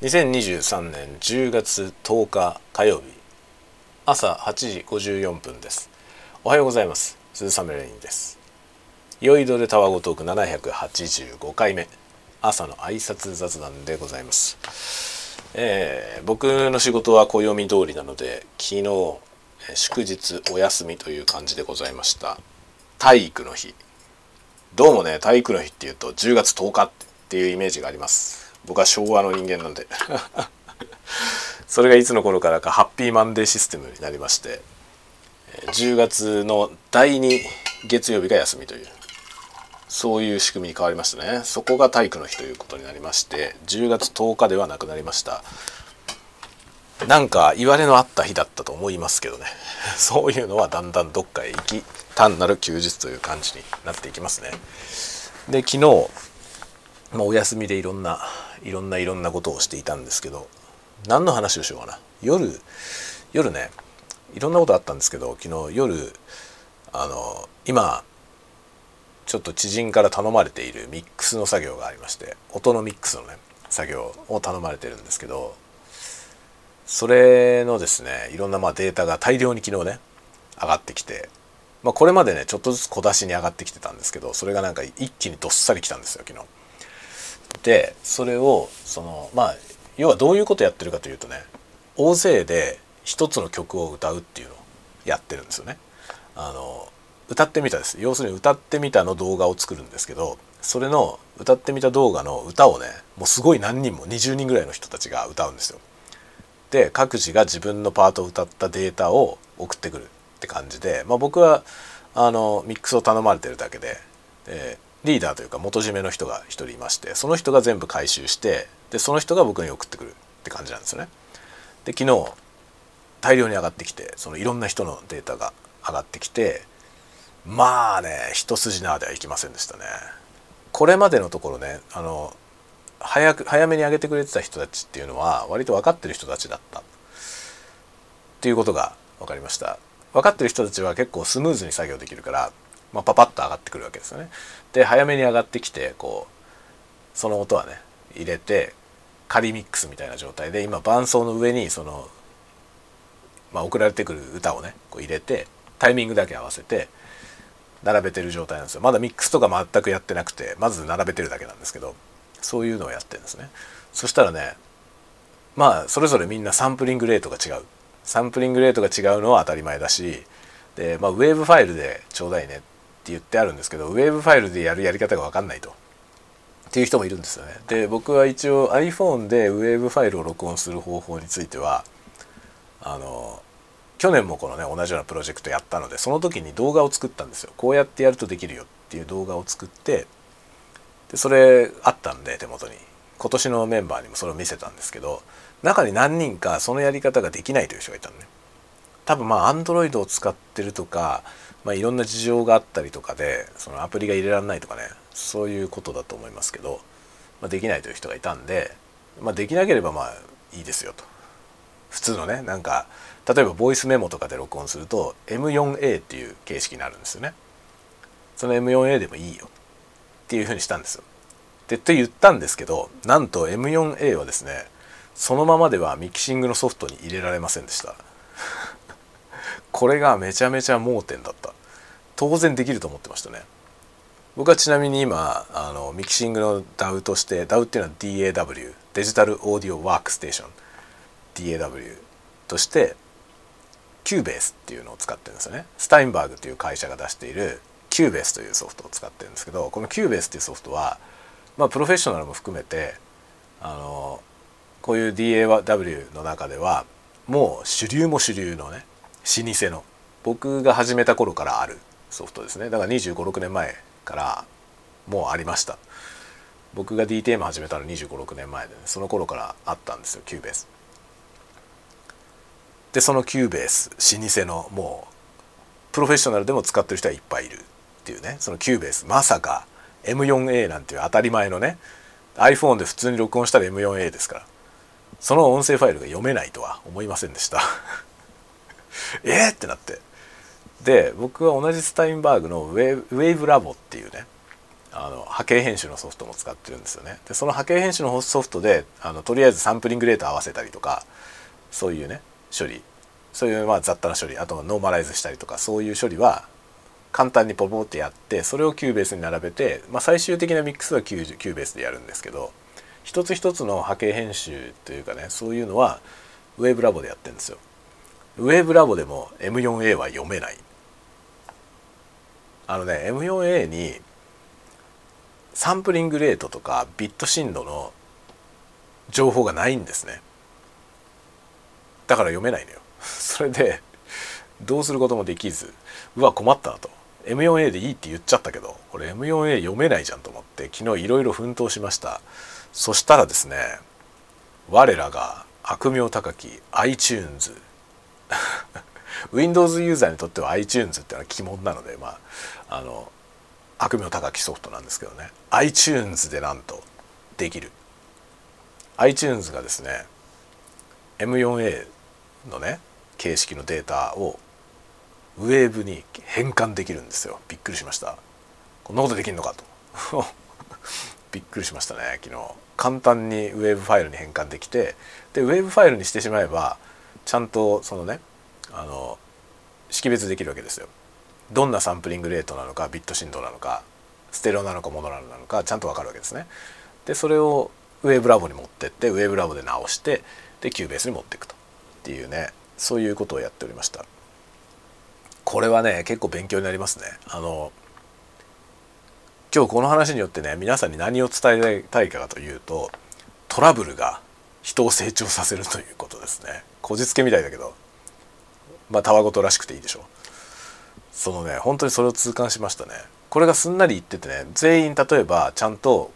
2023年10月10日火曜日朝8時54分です。おはようございます。鈴雨レインです。酔いどでタワゴトーク785回目。朝の挨拶雑談でございます。えー、僕の仕事は暦通りなので昨日祝日お休みという感じでございました。体育の日。どうもね体育の日っていうと10月10日っていうイメージがあります。僕は昭和の人間なんで。それがいつの頃からかハッピーマンデーシステムになりまして10月の第2月曜日が休みというそういう仕組みに変わりましたね。そこが体育の日ということになりまして10月10日ではなくなりました。なんか言われのあった日だったと思いますけどね。そういうのはだんだんどっかへ行き単なる休日という感じになっていきますね。で昨日、まあ、お休みでいろんないろんないろんなことをしていたんですけど何の話をしようかな夜夜ねいろんなことあったんですけど昨日夜あの今ちょっと知人から頼まれているミックスの作業がありまして音のミックスのね作業を頼まれてるんですけどそれのですねいろんなまあデータが大量に昨日ね上がってきて、まあ、これまでねちょっとずつ小出しに上がってきてたんですけどそれがなんか一気にどっさり来たんですよ昨日。でそれをそのまあ要はどういうことやってるかというとね大勢で一つの曲を歌うっていうのをやってるんですよね。あの歌ってみたです要するに歌ってみたの動画を作るんですけどそれの歌ってみた動画の歌をねもうすごい何人も20人ぐらいの人たちが歌うんですよ。で各自が自分のパートを歌ったデータを送ってくるって感じで、まあ、僕はあのミックスを頼まれてるだけででリーダーというか元締めの人が一人いましてその人が全部回収してでその人が僕に送ってくるって感じなんですよね。で昨日大量に上がってきてそのいろんな人のデータが上がってきてまあね一筋縄ではいきませんでしたね。これまでのところねあの早く早めに上げてくれてた人たちっていうのは割と分かってる人たちだったっていうことが分かりました。分かってる人たちは結構スムーズに作業できるからまあ、パパッと上がってくるわけですよね。で早めに上がってきてこうその音はね入れて仮ミックスみたいな状態で今伴奏の上にその、まあ、送られてくる歌をねこう入れてタイミングだけ合わせて並べてる状態なんですよ。まだミックスとか全くやってなくてまず並べてるだけなんですけどそういうのをやってるんですね。そしたらねまあそれぞれみんなサンプリングレートが違う。サンプリングレートが違うのは当たり前だしで、まあ、ウェーブファイルでちょうだいねってって言ってあるんですけどウェーブファイルでやるやり方が分かんないと。っていう人もいるんですよね。で僕は一応 iPhone でウェーブファイルを録音する方法についてはあの去年もこのね同じようなプロジェクトやったのでその時に動画を作ったんですよ。こうやってやるとできるよっていう動画を作ってでそれあったんで手元に今年のメンバーにもそれを見せたんですけど中に何人かそのやり方ができないという人がいたのね。多分まあ Android を使ってるとかまあ、いろんな事情があったりとかでそのアプリが入れられないとかねそういうことだと思いますけど、まあ、できないという人がいたんで、まあ、できなければまあいいですよと。普通のねなんか例えばボイスメモとかで録音すると M4A っていう形式になるんですよね。その M4A でもいいよ。っていうふうにしたんですよ。でと言ったんですけどなんと M4A はですねそのままではミキシングのソフトに入れられませんでした。これがめちゃめちゃ盲点だった。当然できると思ってましたね。僕はちなみに今あのミキシングの DAW として DAW っていうのは DAW デジタルオーディオワークステーション DAW としてキューベースっていうのを使ってるんですよね。スタインバーグっていう会社が出しているキューベースというソフトを使ってるんですけどこのキューベースっていうソフトはまあプロフェッショナルも含めてあのこういう DAW の中ではもう主流も主流のね老舗の僕が始めた頃からあるソフトですね。だから2 5 6年前からもうありました。僕が DTM 始めたの2 5 6年前で、ね、その頃からあったんですよキューベースでそのキューベース老舗のもうプロフェッショナルでも使ってる人はいっぱいいるっていうね。そのキューベースまさか M4A なんていう当たり前のね iPhone で普通に録音したら M4A ですから。その音声ファイルが読めないとは思いませんでした。えーってなって。で僕は同じスタインバーグのウェウェーブラボっていうねあの波形編集のソフトも使ってるんですよねでその波形編集のソフトであのとりあえずサンプリングレート合わせたりとかそういうね処理そういうまあ雑多な処理あとはノーマライズしたりとかそういう処理は簡単にポポってやってそれをキューベースに並べて、まあ、最終的なミックスはキューベースでやるんですけど一つ一つの波形編集というかねそういうのはウェーブラボでやってるんですよ。ウェーブラボでも M4A は読めない。あのね M4A にサンプリングレートとかビット深度の情報がないんですね。だから読めないのよ。それでどうすることもできずうわ困ったなと M4A でいいって言っちゃったけどこれ M4A 読めないじゃんと思って昨日いろいろ奮闘しましたそしたらですね我らが悪名高き iTunes Windows ユーザーにとっては iTunes ってのは鬼門なのでまああの悪名高きソフトなんですけどね。iTunes でなんとできる。iTunes がですね M4A のね形式のデータをウェーブに変換できるんですよ。びっくりしました。こんなことできるのかと。びっくりしましたね昨日。簡単にウェーブファイルに変換できてでウェーブファイルにしてしまえばちゃんとそのねあの識別できるわけですよ。どんなサンプリングレートなのかビット振動なのかステレオなのかモノラルなのかちゃんと分かるわけですね。でそれをウェーブラボに持ってってウェーブラボで直してでキューベースに持っていくと。っていうねそういうことをやっておりました。これはね結構勉強になりますね。あの今日この話によってね皆さんに何を伝えたいかというとトラブルが人を成長させるということですね。こじつけみたいだけど。まあたわごとらしくていいでしょう。そのね本当にそれを痛感しましたね。これがすんなり言っててね全員例えばちゃんと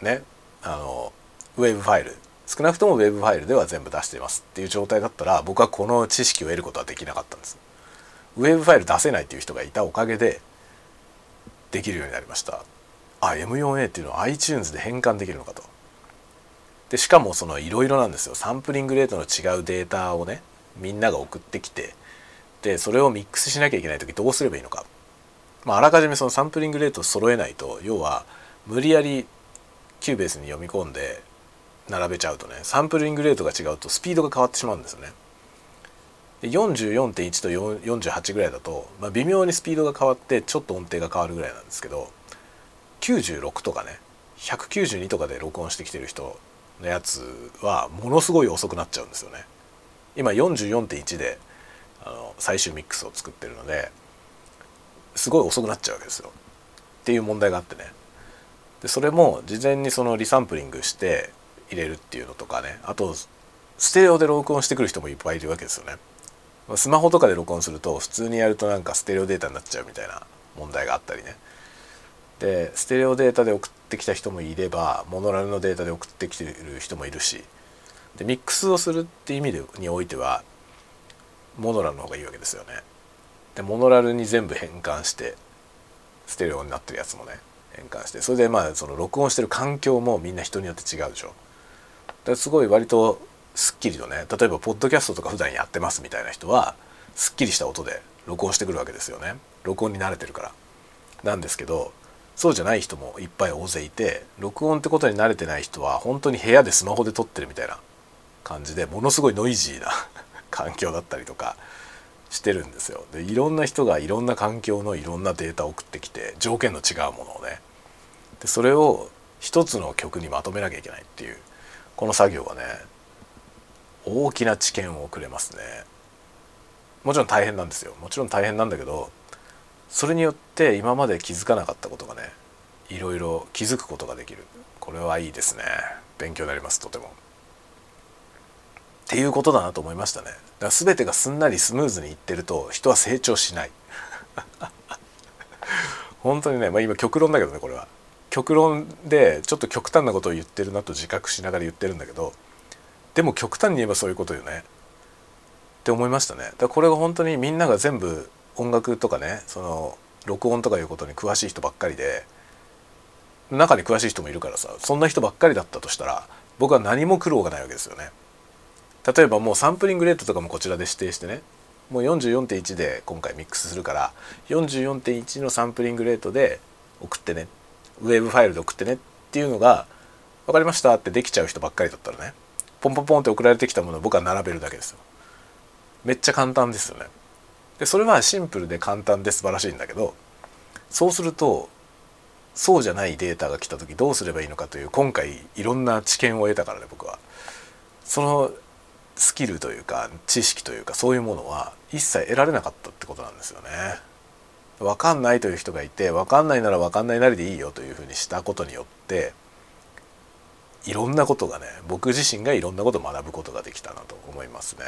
ねあのウェブファイル少なくともウェブファイルでは全部出していますっていう状態だったら僕はこの知識を得ることはできなかったんです。ウェブファイル出せないっていう人がいたおかげでできるようになりました。あ M4A っていうのは iTunes で変換できるのかと。でしかもそのいろいろなんですよ。サンプリングレートの違うデータをねみんなが送ってきてでそれをミックスしなきゃいけない時どうすればいいのか、まあ、あらかじめそのサンプリングレートを揃えないと要は無理やりキューベースに読み込んで並べちゃうとねサンプリングレートが違うとスピードが変わってしまうんですよね。44.1と48ぐらいだと、まあ、微妙にスピードが変わってちょっと音程が変わるぐらいなんですけど96とかね192とかで録音してきてる人のやつはものすごい遅くなっちゃうんですよね。今44.1であの最終ミックスを作ってるのですごい遅くなっちゃうわけですよ。っていう問題があってね。でそれも事前にそのリサンプリングして入れるっていうのとかねあとステレオで録音してくる人もいっぱいいるわけですよね。スマホとかで録音すると普通にやるとなんかステレオデータになっちゃうみたいな問題があったりね。でステレオデータで送ってきた人もいればモノラルのデータで送ってきてる人もいるしでミックスをするって意味でにおいてはモノラルの方がいいわけですよね。でモノラルに全部変換してステレオになってるやつもね変換してそれでまあその録音してる環境もみんな人によって違うでしょだ。すごい割とすっきりとね例えばポッドキャストとか普段やってますみたいな人はすっきりした音で録音してくるわけですよね録音に慣れてるからなんですけどそうじゃない人もいっぱい大勢いて録音ってことに慣れてない人は本当に部屋でスマホで撮ってるみたいな感じでものすごいノイジーな 環境だったりとかしてるんですよ。でいろんな人がいろんな環境のいろんなデータを送ってきて条件の違うものをね。でそれを一つの曲にまとめなきゃいけないっていうこの作業はね大きな知見をくれますね。もちろん大変なんですよ。もちろん大変なんだけどそれによって今まで気づかなかったことがねいろいろ気づくことができる。これはいいですね。勉強になりますとても。っていうことだなと思いましたね。だから全てがすんなりスムーズにいってると人は成長しない。本当にね、まあ、今極論だけどねこれは。極論でちょっと極端なことを言ってるなと自覚しながら言ってるんだけどでも極端に言えばそういうことよね。って思いましたね。だからこれが本当にみんなが全部音楽とかねその録音とかいうことに詳しい人ばっかりで中に詳しい人もいるからさそんな人ばっかりだったとしたら僕は何も苦労がないわけですよね。例えばもうサンプリングレートとかもこちらで指定してね。もう44.1で今回ミックスするから44.1のサンプリングレートで送ってね。ウェブファイルで送ってね。っていうのが分かりましたってできちゃう人ばっかりだったらね。ポンポンポンって送られてきたものを僕は並べるだけですよ。めっちゃ簡単ですよね。でそれはシンプルで簡単で素晴らしいんだけどそうするとそうじゃないデータが来た時どうすればいいのかという今回いろんな知見を得たからね僕は。そのスキルというか知識というかそういうものは一切得られなかったってことなんですよね。分かんないという人がいて分かんないなら分かんないなりでいいよというふうにしたことによっていろんなことがね僕自身がいろんなことを学ぶことができたなと思いますね。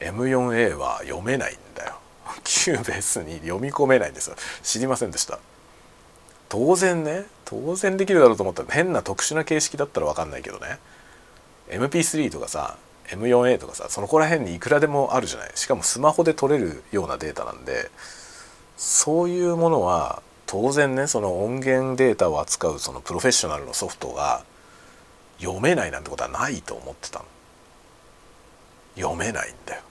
M4A は読めないんだよ。Cubaseに読み込めないんですよ。知りませんでした。当然ね当然できるだろうと思ったら変な特殊な形式だったら分かんないけどね MP3 とかさ M4A とかさそのこら辺にいくらでもあるじゃない。しかもスマホで撮れるようなデータなんでそういうものは当然ねその音源データを扱うそのプロフェッショナルのソフトが読めないなんてことはないと思ってたの。読めないんだよ。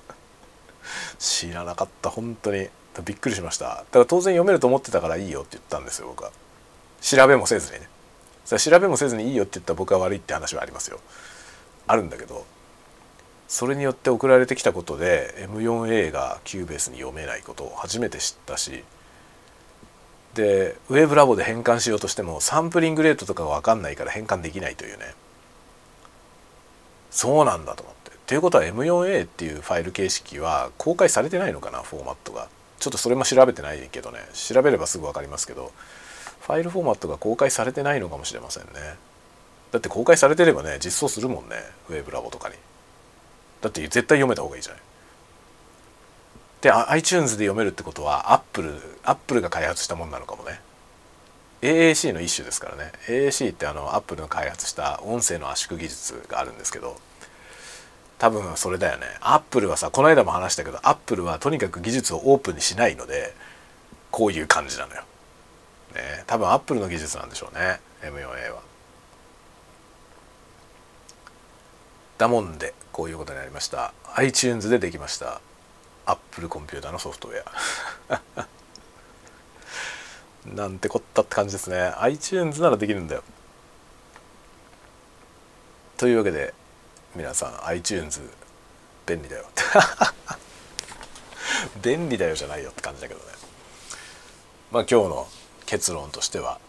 知らなかった。本当に。びっくりしました。だから当然読めると思ってたからいいよって言ったんですよ僕は。調べもせずにね。調べもせずにいいよって言ったら僕は悪いって話はありますよ。あるんだけどそれによって送られてきたことで M4A が Cubaseに読めないことを初めて知ったしで WaveLabで変換しようとしてもサンプリングレートとかが分かんないから変換できないというねそうなんだと思って。ということは M4A っていうファイル形式は公開されてないのかなフォーマットが。ちょっとそれも調べてないけどね調べればすぐ分かりますけどファイルフォーマットが公開されてないのかもしれませんねだって公開されてればね実装するもんねウェブラボとかに。だって絶対読めた方がいいじゃない。で iTunes で読めるってことは Apple, Apple が開発したもんなのかもね。AAC の一種ですからね。AAC ってあの Apple の開発した音声の圧縮技術があるんですけど多分それだよね。アップルはさこの間も話したけどアップルはとにかく技術をオープンにしないのでこういう感じなのよ、ね、多分アップルの技術なんでしょうね。M4A は。だもんでこういうことになりました。iTunes でできました。アップルコンピューターのソフトウェア。なんてこったって感じですね。iTunes ならできるんだよ。というわけで皆さん iTunes 便利だよ。便利だよじゃないよって感じだけどね。まあ今日の結論としては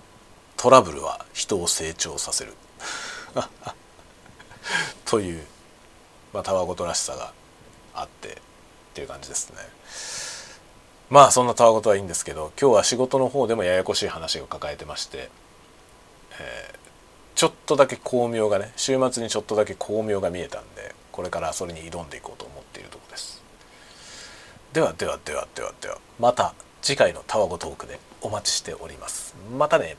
トラブルは人を成長させる。という、まあ、たわごとらしさがあってっていう感じですね。まあそんなたわごとはいいんですけど今日は仕事の方でもややこしい話を抱えてまして、えーちょっとだけ巧妙がね週末にちょっとだけ巧妙が見えたんでこれからそれに挑んでいこうと思っているとこです。ではではではではではまた次回のタワゴトークでお待ちしております。またね。